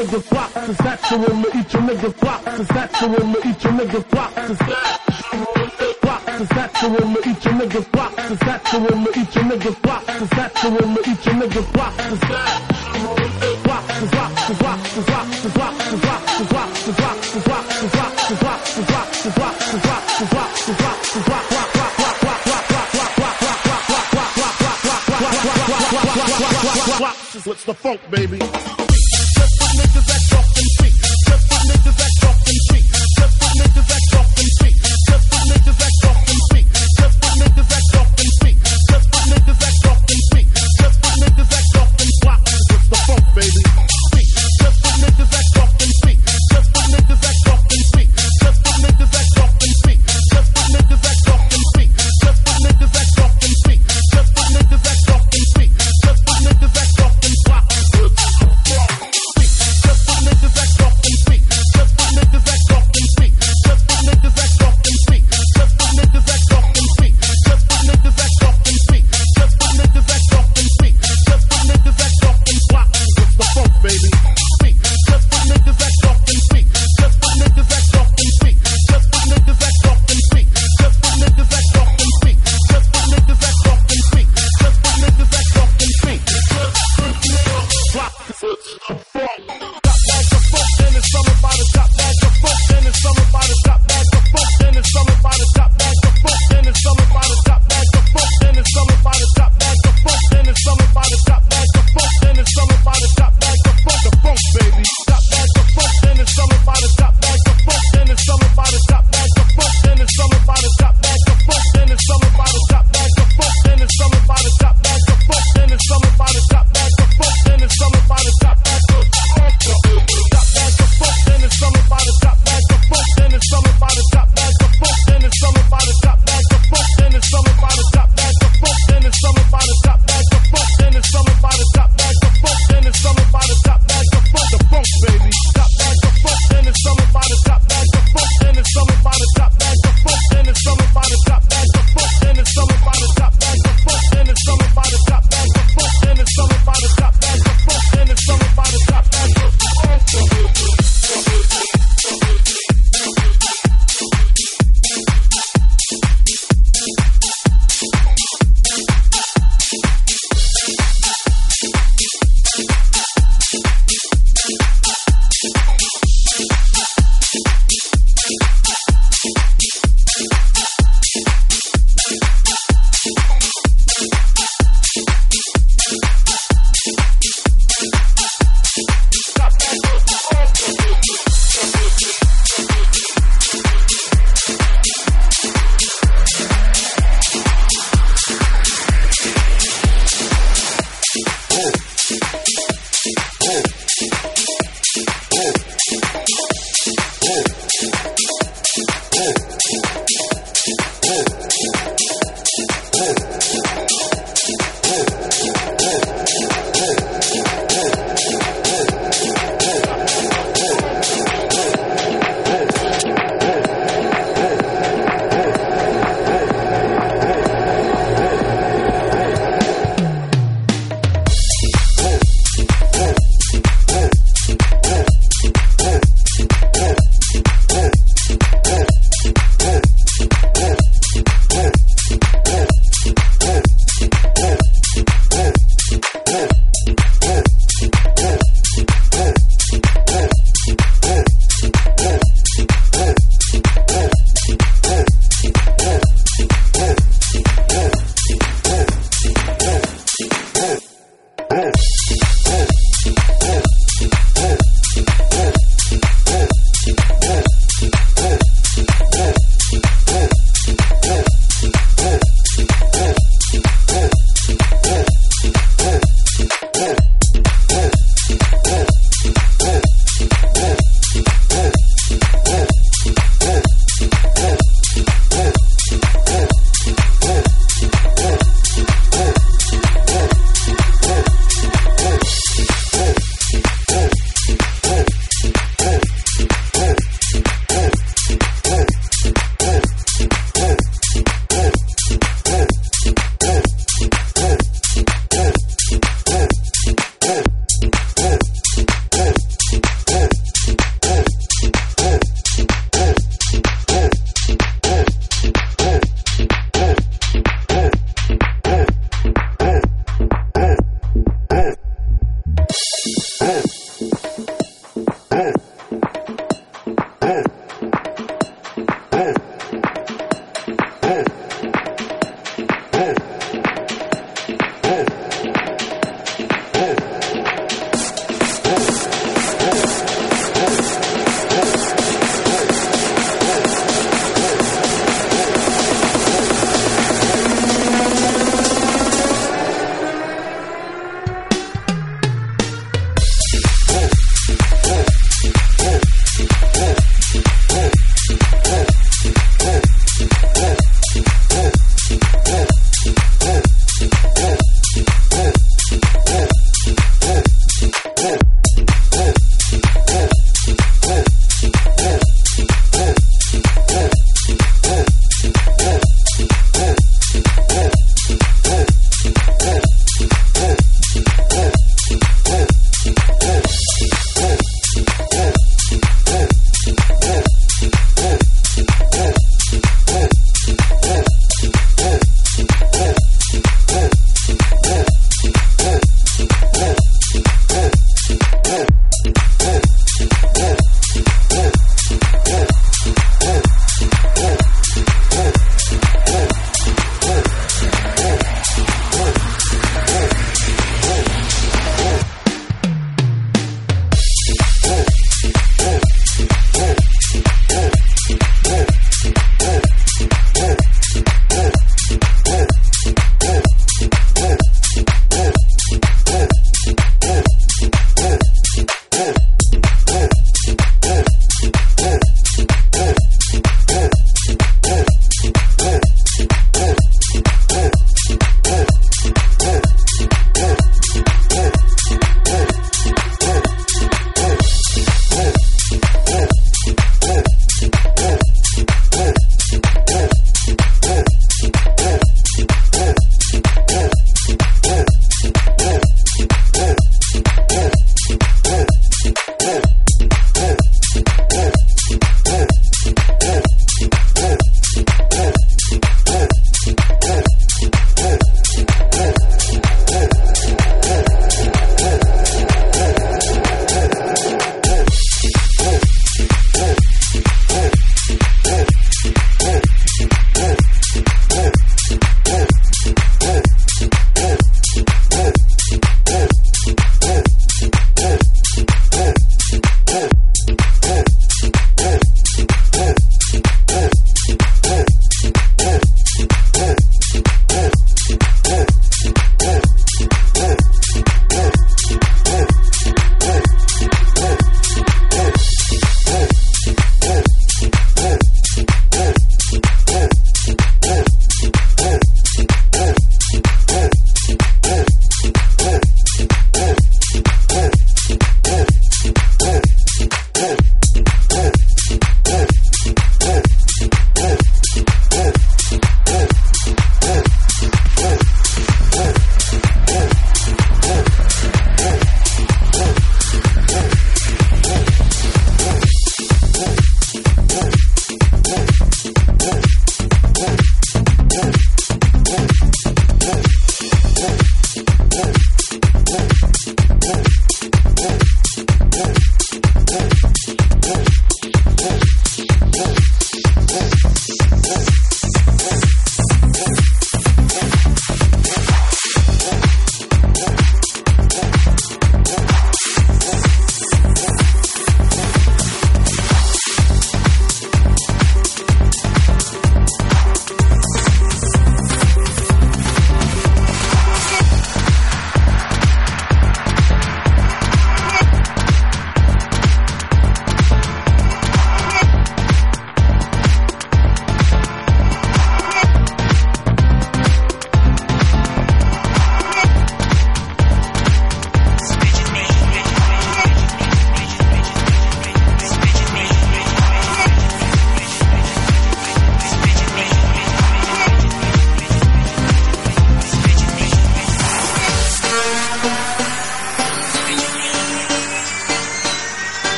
nigga flop, cause that's the one to eat your nigga flop, cause that's the one to eat your nigga flop, cause that's the one to eat your nigga flop, cause that's the one to eat your nigga flop, cause that's the one to eat your nigga flop, cause What's the funk, baby?